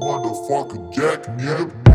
Motherfucker Jack, yep.